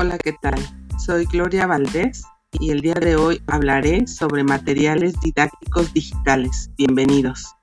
Hola, ¿qué tal? Soy Gloria Valdés y el día de hoy hablaré sobre materiales didácticos digitales. Bienvenidos.